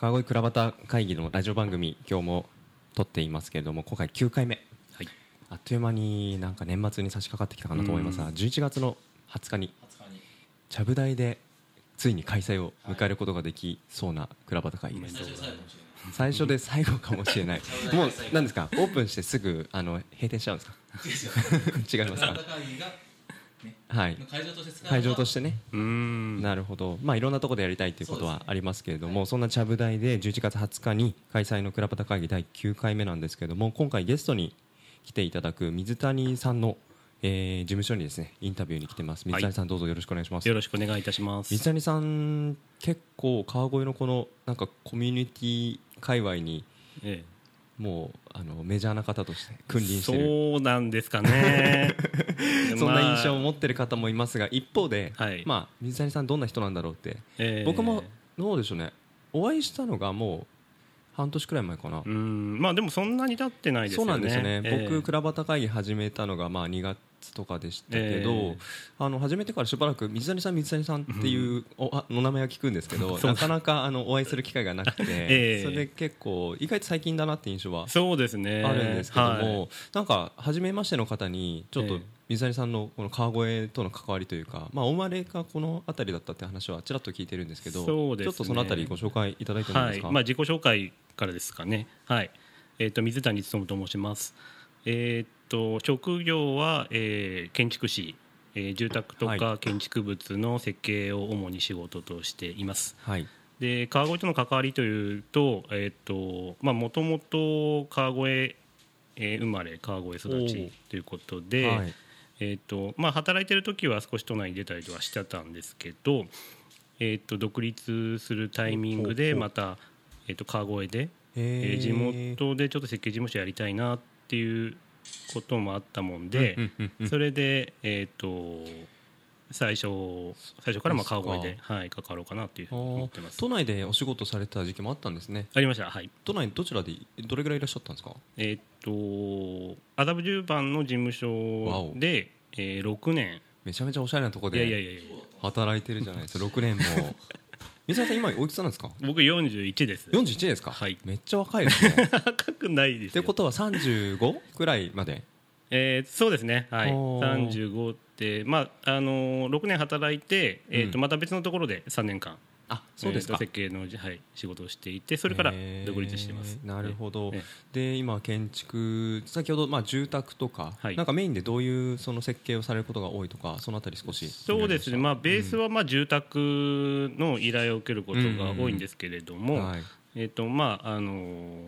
川越倉端会議のラジオ番組今日も撮っていますけれども今回9回目、はい、あっという間になんか年末に差し掛かってきたかなと思いますが11月の20日にちゃぶ台でついに開催を迎えることができそうな倉端会議です、最初で最後かもしれない。もう何ですか？オープンしてすぐあの閉店しちゃうんですか？違いますか？はい、会場としてね。なるほど、まあ、いろんなところでやりたいということはありますけれどもそ,、んなちゃぶ台で11月20日に開催の倉端会議第9回目なんですけれども今回ゲストに来ていただく水谷さんの、えー、事務所にですねインタビューに来てます。水谷さん、どうぞよろしくお願いします。よろしくお願いいたします。水谷さん結構川越のこのなんかコミュニティ界隈に、ええもうあのメジャーな方として君臨してる。そうなんですかね。そんな印象を持ってる方もいますが一方で、はい、まあ、水谷さんどんな人なんだろうって、えー、僕もどうでしょうね。お会いしたのがもう半年くらい前かな。うん。まあでもそんなに経ってないですよね。そうなんですね、えー、僕倉端会議始めたのがまあ2月とかでしたけど、えー、あの始めてからしばらく水谷さん水谷さんっていうおあの名前は聞くんですけど なかなかあのお会いする機会がなくて、えー、それで結構意外と最近だなって印象はそうですね。あるんですけども、はい、なんか初めましての方にちょっと水谷さんのこの川越との関わりというか、まあ、お生まれがこの辺りだったって話はちらっと聞いてるんですけどね、ちょっとその辺りご紹介いただいてもいいですか、はい、まあ、自己紹介からですかね、はい。えーと、水谷勉と申します。えーと、職業は、えー、建築士、えー、住宅とか建築物の設計を主に仕事としています。はい、で川越との関わりというと,、えーとまあ、もともと川越、えー、生まれ川越育ちということで、はい、えーとまあ、働いてる時は少し都内に出たりとかしてたんですけど、えー、と独立するタイミングでまた、えー、と川越で、えー、地元でちょっと設計事務所やりたいなっていうこともあったもんで、それで、えーと、最初最初からまあ川越で、はい、関わろうかなっていう思ってます。都内でお仕事された時期もあったんですね。ありました。はい。都内どちらでどれぐらいいらっしゃったんですか？えっ、と麻布十番の事務所で、えー、6年。めちゃめちゃおしゃれなところで働いてるじゃないですか。6年も 水谷さん今おいくつなんですか？僕41です。41ですか？はい。めっちゃ若いですね。若くないですってことは 35? くらいまで？えー、そうですね。はい。35ってまああのー、6年働いて、えーと、また別のところで3年間あそうですか、えー、設計の、はい、仕事をしていてそれから独立してます、なるほど、で今建築先ほど、まあ、住宅とか、はい、なんかメインでどういうその設計をされることが多いとかそのあたり少しそうですね、まあ、ベースはまあ住宅の依頼を受けることが多いんですけれども、うんうんはい。えーとまああのー、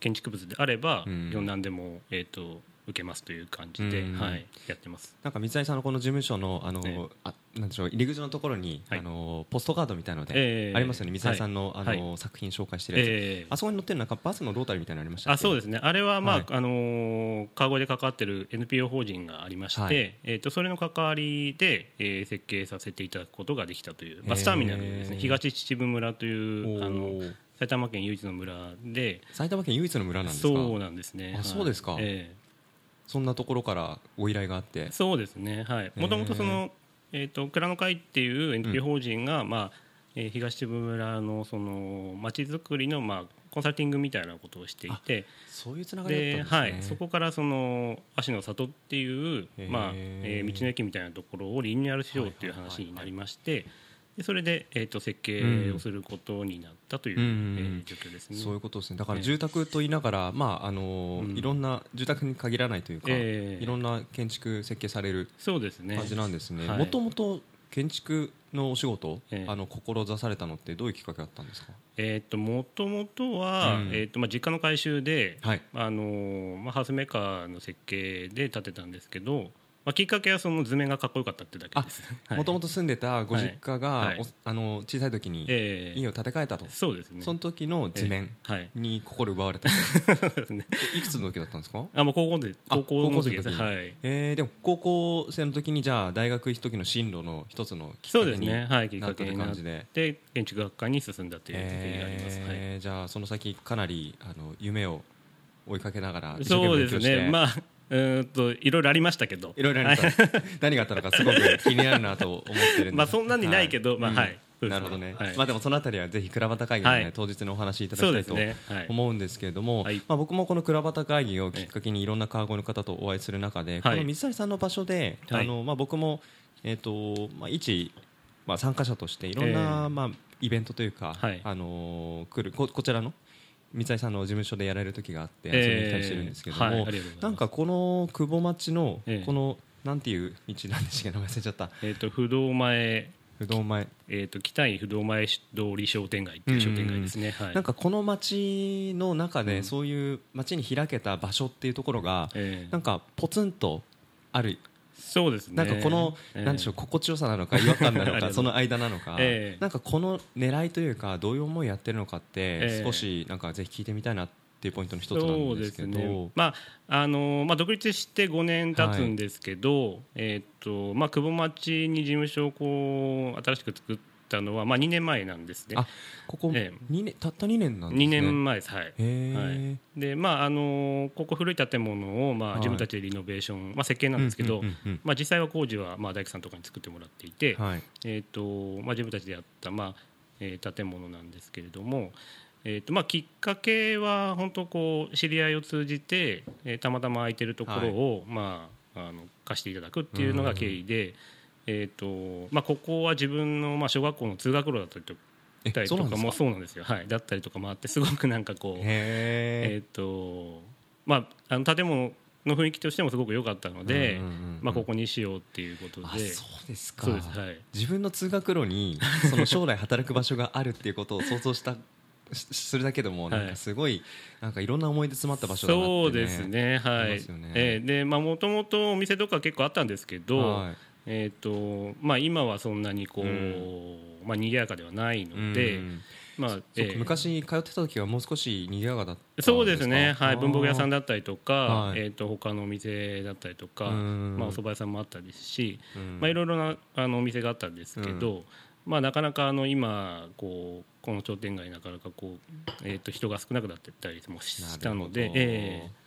建築物であれば、うん、何でも、えーと受けますという感じで、はい、やってます。なんか水谷さんのこの事務所のあの、ね、あなんでしょう入り口のところに、はい、あのポストカードみたいので、えー、ありますよね。水谷さんの,、あの、はい、作品紹介してるやつ、えー、あそこに載ってるなんかバスのロータリーみたいなのありましたあそうですね。あれは、まああの川越で関わってる NPO 法人がありまして、えーと、それの関わりで、えー、設計させていただくことができたというバスターミナルですね、東秩父村というあの埼玉県唯一の村で。埼玉県唯一の村なんですか？そうなんですね。あそうですか、えーそんなところからご依頼があって。そうですね。はい。もともとその、えーと、蔵の会っていう NPO 法人が、うん、まあえー、東秩父村のその町づくりの、まあ、コンサルティングみたいなことをしていて。そういうつながりだったんですね、はい、そこからその芦の里っていう、まあえー、道の駅みたいなところをリニューアルしようっていう話になりまして、はいはいはいはいでそれで、えーと、設計をすることになったという、うん、えー、状況ですね。そういうことですね。だから住宅と言いながら、まああのーうん、いろんな住宅に限らないというか、えー、いろんな建築設計される感じなんですね。もともと建築のお仕事、えー、あの志されたのってどういうきっかけだったんですか？えーと、もともとは、うん、えーとまあ、実家の改修で、はい。あのー、まあ、ハウスメーカーの設計で建てたんですけどまあ、きっかけはその図面がかっこよかったってだけです。もともと住んでたご実家が、はい、あの小さい時に家を建て替えたと、えー、そうですね。その時の図面に心奪われた、ね、いくつの時だったんですか？あもう高校で高校の時ですはい、えー、でも高校生の時にじゃあ大学行く時の進路の一つのきっかけになったという感じで。で建築学科に進んだという経緯があります、えー、はい、じゃあその先かなりあの夢を追いかけながらそうですね。まあうんといろいろありましたけど。いろいろありました。何があったのかすごく気になるなと思ってるんでまあそんなにないけど、はい、まあはい。そうですなるほどね、はい。まあでもそのあたりはぜひ倉端会議の、ねはい。当日にお話しいただきたいとね。はい。思うんですけれども、はい。まあ、僕もこの倉端会議をきっかけにいろんな川越の方とお会いする中で、はい。この水谷さんの場所で、はい。あのまあ、僕も、えーとまあ、一、まあ、参加者としていろんな、ええ。まあ、イベントというか、はい。あのー来るここちらの水谷さんの事務所でやられる時があって遊びに来たりしてるんですけども、ええはいなんかこの久保町のええこの、なんていう道なんでしたっけ忘れちゃった。えっ、と不動前不動前。えっ、と北井不動前通り商店街っていう商店街ですね。はい。なんかこの町の中でうん。そういう町に開けた場所っていうところがええなんかポツンとあるそうですね。なんかこのええ。なんでしょう心地よさなのか違和感なのか その間なのかええ。なんかこの狙いというかどういう思いやってるのかってええ。少しなんかぜひ聞いてみたいなっていうポイントの一つなんですけど。すね、まああのまあ、独立して5年経つんですけど、えーっとまあ、久保町に事務所をこう新しく作ったのは、まあ、2年前なんですね。あここえ二年たった2年なんですね。2年前です。はい。はい。でまああのここ古い建物を、まあ、はい。自分たちでリノベーション、まあ、設計なんですけど、まあ、実際は工事は、まあ、大工さんとかに作ってもらっていて、はい。えーとまあ、自分たちでやった、まあえー建物なんですけれども、えーとまあ、きっかけは本当こう知り合いを通じて、えーたまたま空いてるところを、まあ、あの貸していただくっていうのが経緯で、えーとまあ、ここは自分の、まあ、小学校の通学路だったりとえたりとか？もそうなんですよ、はい、だったりとかもあってすごくなんかこう、えへー。とまあ、あの建物の雰囲気としてもすごく良かったので、まあ、ここにしようっていうことで。そうですか。はい。自分の通学路にその将来働く場所があるっていうことを想像したしするだけでもはい。なんかすごいなんかいろんな思い出詰まった場所だなって、ね、そうですね。はい。ね。えーでまあもともとお店とか結構あったんですけど、はいえーとまあ、今はそんなにこう、うん。まあ賑やかではないので、うん。まあえー昔通ってた時はもう少し賑やかだったそうですね、はい、文房具屋さんだだったりとか、はい。えー、と他のお店だったりとか、うん。まあ、お蕎麦屋さんもあったですし、うん。まあ、いろいろなあのお店があったんですけど、まあ、なかなかあの今こうこの商店街なかなかこう、えー、と人が少なくなってったりもしたのでえー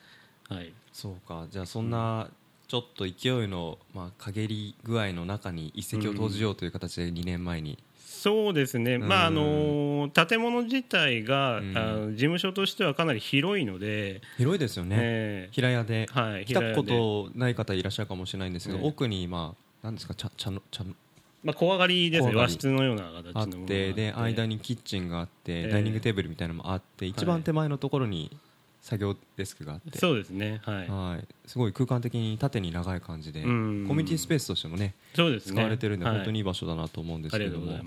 はい、そうか。じゃあそんなちょっと勢いの、まあ、陰り具合の中に一石を投じようという形で2年前に、そうですね、うん。まああの建物自体が、うん。あの事務所としてはかなり広いので、広いですよね、え。平屋で、ーはい、来たことない方いらっしゃるかもしれないんですけど、ね奥にまあなんですか茶茶の茶のまあ、小上がりですね。和室のような形のものがあってで間にキッチンがあって、ええ。ダイニングテーブルみたいなのもあって一番手前のところに作業デスクがあって、そうですね。はい、はい、すごい空間的に縦に長い感じで、うん。コミュニティスペースとしてもねそうですね。使われてるんで、はい。本当にいい場所だなと思うんですけども。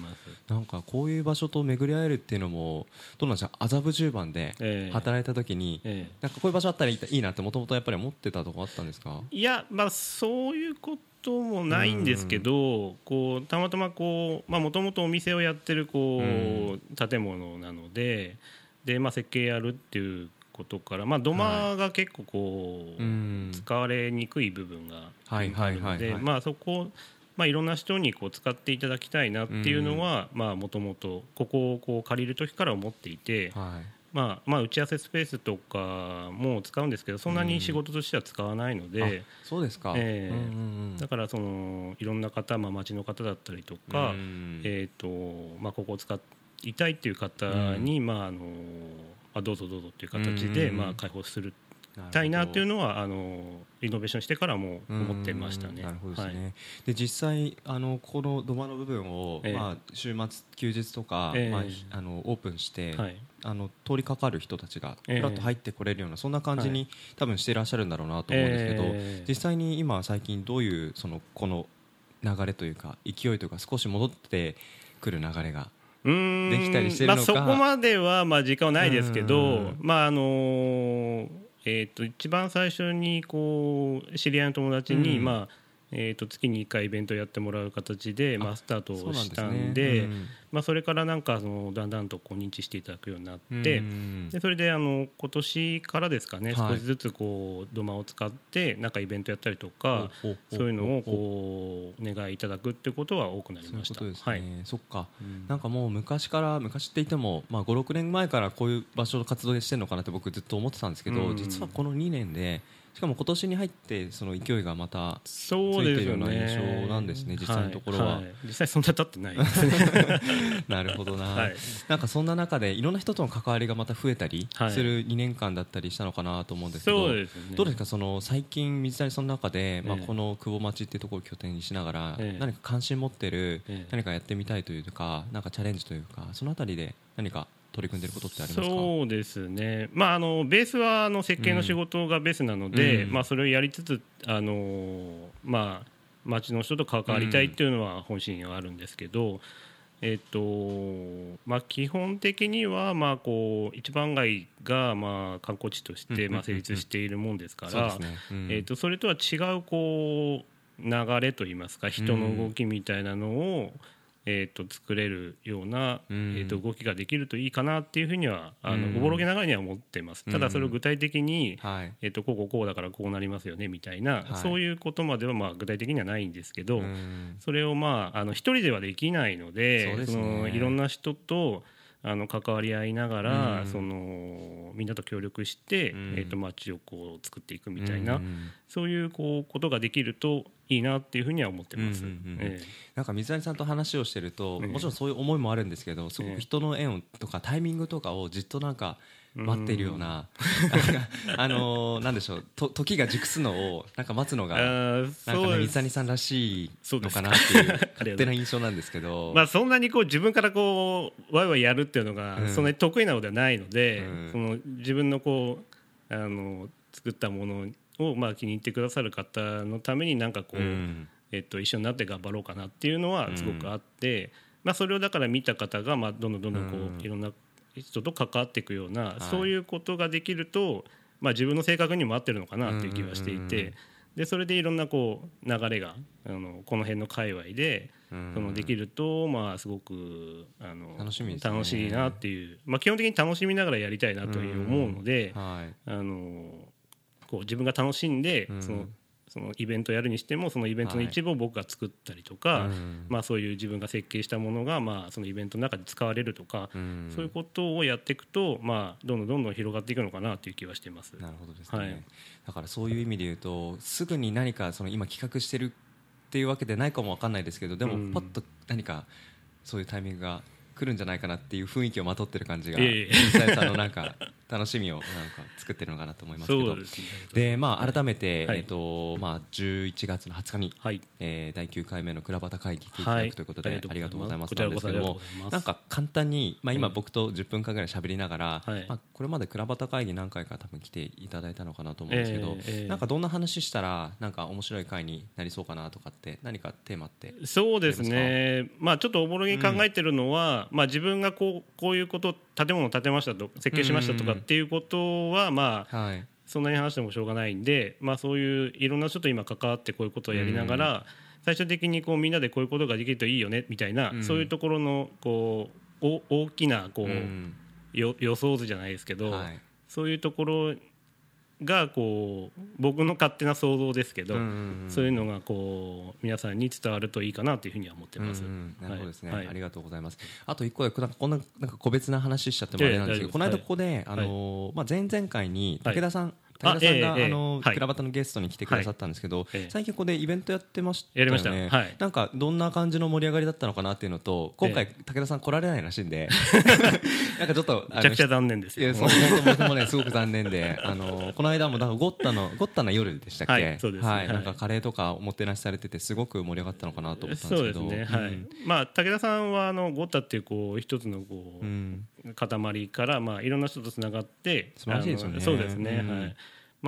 なんかこういう場所と巡り合えるっていうのもどうなんですか麻布十番でええ。働いた時に、ええ。なんかこういう場所あったらいいなってもともとやっぱり思ってたとこあったんですか？いやまあそういうこともないんですけど、こうたまたまこうまあもともとお店をやってるこう、建物なのででまあ設計やるっていうことからまあ土間が結構こう、うん。使われにくい部分があはいるのでまあそこまあいろんな人にこう使っていただきたいなっていうのはまあもともとここをこう借りる時から思っていて、はい。まあまあ打ち合わせスペースとかも使うんですけどそんなに仕事としては使わないので、あそうですか、ええ。うんだからそのいろんな方、まあ、町の方だったりとか、うん。えーとまあ、ここを使いたいっていう方に、まああのまあ、どうぞどうぞっていう形で、うんまあ、開放するたいなっていうのはあのリノベーションしてからも思ってましたね。うんなるほどですね、はい。で実際あのこの土間の部分を、ええ。まあ、週末休日とか、ええ。まあ、あのオープンして、はい。あの通りかかる人たちがええ。ふらっと入ってこれるような、そんな感じに、はい。多分していらっしゃるんだろうなと思うんですけど、ええ。実際に今最近どういうそのこの流れというか勢いというか少し戻ってくる流れができたりしてるのか。まあ、そこまではまあ時間はないですけうどん、まああのえー、と一番最初にこう知り合いの友達に、うん。まあえー、と月に1回イベントやってもらう形で、まあ、スタートをしたねんでうんまあ、それからなんかそのだんだんとこう認知していただくようになって、うんでそれであの今年からですかね、はい。少しずつこう土間を使ってなんかイベントやったりとか、そういうのをこうお願いいただくってことは多くなりました。はい。そっか。うん。なんかもう昔から昔って言っても、まあ、56年前からこういう場所の活動してるのかなって僕ずっと思ってたんですけど、うん。実はこの2年でしかも今年に入ってその勢いがまたついてるような印象なんですね実際のところは。い。実際そんな経ってない。ですねなるほどな、はい。なんかそんな中でいろんな人との関わりがまた増えたりはい。する2年間だったりしたのかなと思うんですけど、そうですね。どうですかその最近水谷さんの中で、まあ、ええ。この久保町っていうところを拠点にしながら、ええ。何か関心持ってる、ええ。何かやってみたいというかなんかチャレンジというかそのあたりで何か取り組んでることってありますか？そうですね、まあ、あのベースはあの設計の仕事がベースなので、うん。まあ、それをやりつつあの、まあ、町の人と関わりたいっていうのは本心はあるんですけど、えっとまあ、基本的にはまあこう一番街がまあ観光地としうんうんうんうん。てまあ成立しているもんですからそれとは違うこう流れといいますか人の動きみたいなのを、えー、と作れるような、うん。えー、と動きができるといいかなっていうふうにはあの、うん。おぼろげながらには思ってます。ただそれを具体的に、はい。えー、とこうこうこうだからこうなりますよねみたいな、はい。そういうことまではまあ具体的にはないんですけど、うん。それをまああの一人ではできないのでそのいろんな人とあの関わり合いながら、うん。そのみんなと協力して、うん。えー、と街をこう作っていくみたいな、うん。そういうこうことができるといいなっていうふうには思ってます。なんか水谷さんと話をしてると、ええ。もちろんそういう思いもあるんですけどすごく人の縁をとかタイミングとかをじっとなんか待っているような、あのーなんでしょう。と時が熟すのをなんか待つのえがなんかね水谷さんらしいのかなっていう勝手な印象なんですけど、まあ、そんなにこう自分からこうワイワイやるっていうのがうん。そんなに得意なのではないので、うん。その自分のこうあの作ったものをまあ気に入ってくださる方のためになんかこう、うん。えっと、一緒になって頑張ろうかなっていうのはすごくあって、まあ、それをだから見た方がまあどんどんどんどんこう、うん。いろんな人と関わっていくような、い。そういうことができると、まあ、自分の性格にも合ってるのかなっていう気はしていて、でそれでいろんなこう流れがあのこの辺の界隈で。うん。そのできると、まあ、すごくあの楽しみね。楽しいなっていう、まあ、基本的に楽しみながらやりたいなという思うので、はい。あのこう自分が楽しんで、うん。そのそのイベントやるにしてもそのイベントの一部を僕が作ったりとか、うん。まあ、そういう自分が設計したものが、まあ、そのイベントの中で使われるとか、うん。そういうことをやっていくと、まあ、どんどんどんどん広がっていくのかなという気はしています。なるほどですね、はい。だからそういう意味で言うとすぐに何かその今企画してるっていうわけでないかもわかんないですけどでもうん。パッと何かそういうタイミングが来るんじゃないかなっていう雰囲気をまとってる感じが水谷さんのなんか楽しみをなんか作ってるのかなと思いますけど。でまあ改めて、はい。えっとまあ11月の20日に、はい。えー第9回目の倉端会議来ていただくということで、はいありがとうございます。なんですけどもなんか簡単に、まあ、今はい。僕と10分間ぐらい喋りながら、はい。まあ、これまで倉端会議何回か多分来ていただいたのかなと思うんですけど、なんかどんな話したらなんか面白い会になりそうかなとかって何かテーマって。そうですね、まあ、ちょっとおぼろげに考えてるのは、まあ、自分がこうこういうこと建物を建てましたと設計しましたとかっていうことは、まあ、はい。そんなに話してもしょうがないんで、まあ、そういういろんな人と今関わってこういうことをやりながら、最終的にこうみんなでこういうことができるといいよねみたいな、うん。そういうところのこうお大きなこう、予想図じゃないですけど、はい。そういうところがこう僕の勝手な想像ですけど、そういうのがこう皆さんに伝わるといいかなというふうには思ってます。うんうんなるほどですね、はい。ありがとうございます。あと一個こんななんか個別な話しちゃってもあれなんですけど、ええこの間ここで、あのーまあ、前々回に武田さん、はい武田さんが、あのええはい。倉端のゲストに来てくださったんですけど、ええ。最近ここでイベントやってましたよね。やりましたはい。なんかどんな感じの盛り上がりだったのかなっていうのと今回、え武田さん来られないらしいんで。なんかちょっとめちゃくちゃ残念ですよ。僕もねすごく残念で あのこの間もなんかゴッタのゴッタな夜でしたっけ？はいなんかカレーとかおもてなしされててすごく盛り上がったのかなと思ったんですけど。まあ、武田さんはあのゴッタっていうこう一つのこう、うん。塊から、まあ、いろんな人とつながって素晴らしいですよね。そうですね、うんはい。まあ、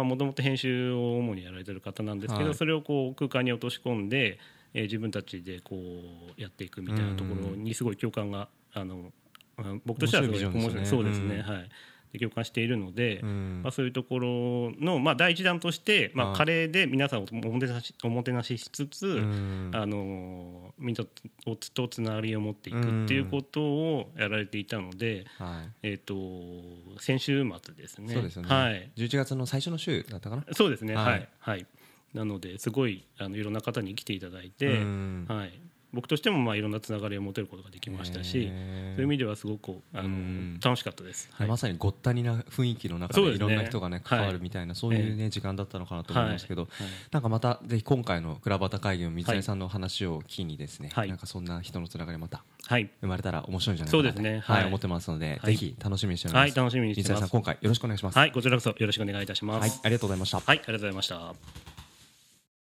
もともと編集を主にやられてる方なんですけど、はい。それをこう空間に落とし込んで、えー自分たちでこうやっていくみたいなところにすごい共感があのあ僕としてはすごい面白いそうですね、はいで共感しているので、うん。まあ、そういうところの、まあ、第一弾として、まあ、はいカレーで皆さんをおもてなしおもてなししつつ、うん。あのみんなととつながりを持っていくっていうことをやられていたので、はい。えー、と先週末ですね。そうですよね、はい、11月の最初の週だったかな？そうですね、はい。はい。はい。なのですごいあのいろんな方に来ていただいて、うん。はい、僕としてもまあいろんなつながりを持てることができましたし、そういう意味ではすごくあのうん。楽しかったです。はい。まさにごったにな雰囲気の中でいろんな人がね関わるみたいなそういうね時間だったのかなと思いますけどなんかまたぜひ今回のクラバタ会議の水谷さんの話を機にですねはい。なんかそんな人のつながりまたはい、生まれたら面白いんじゃないかなと。そうですね。はい。はい。思ってますのではい。ぜひ楽しみにしております。はい楽しみにしてます。水谷さん今回よろしくお願いします。はい、こちらこそよろしくお願いいたします。はいありがとうございました。はい、ありがとうございました。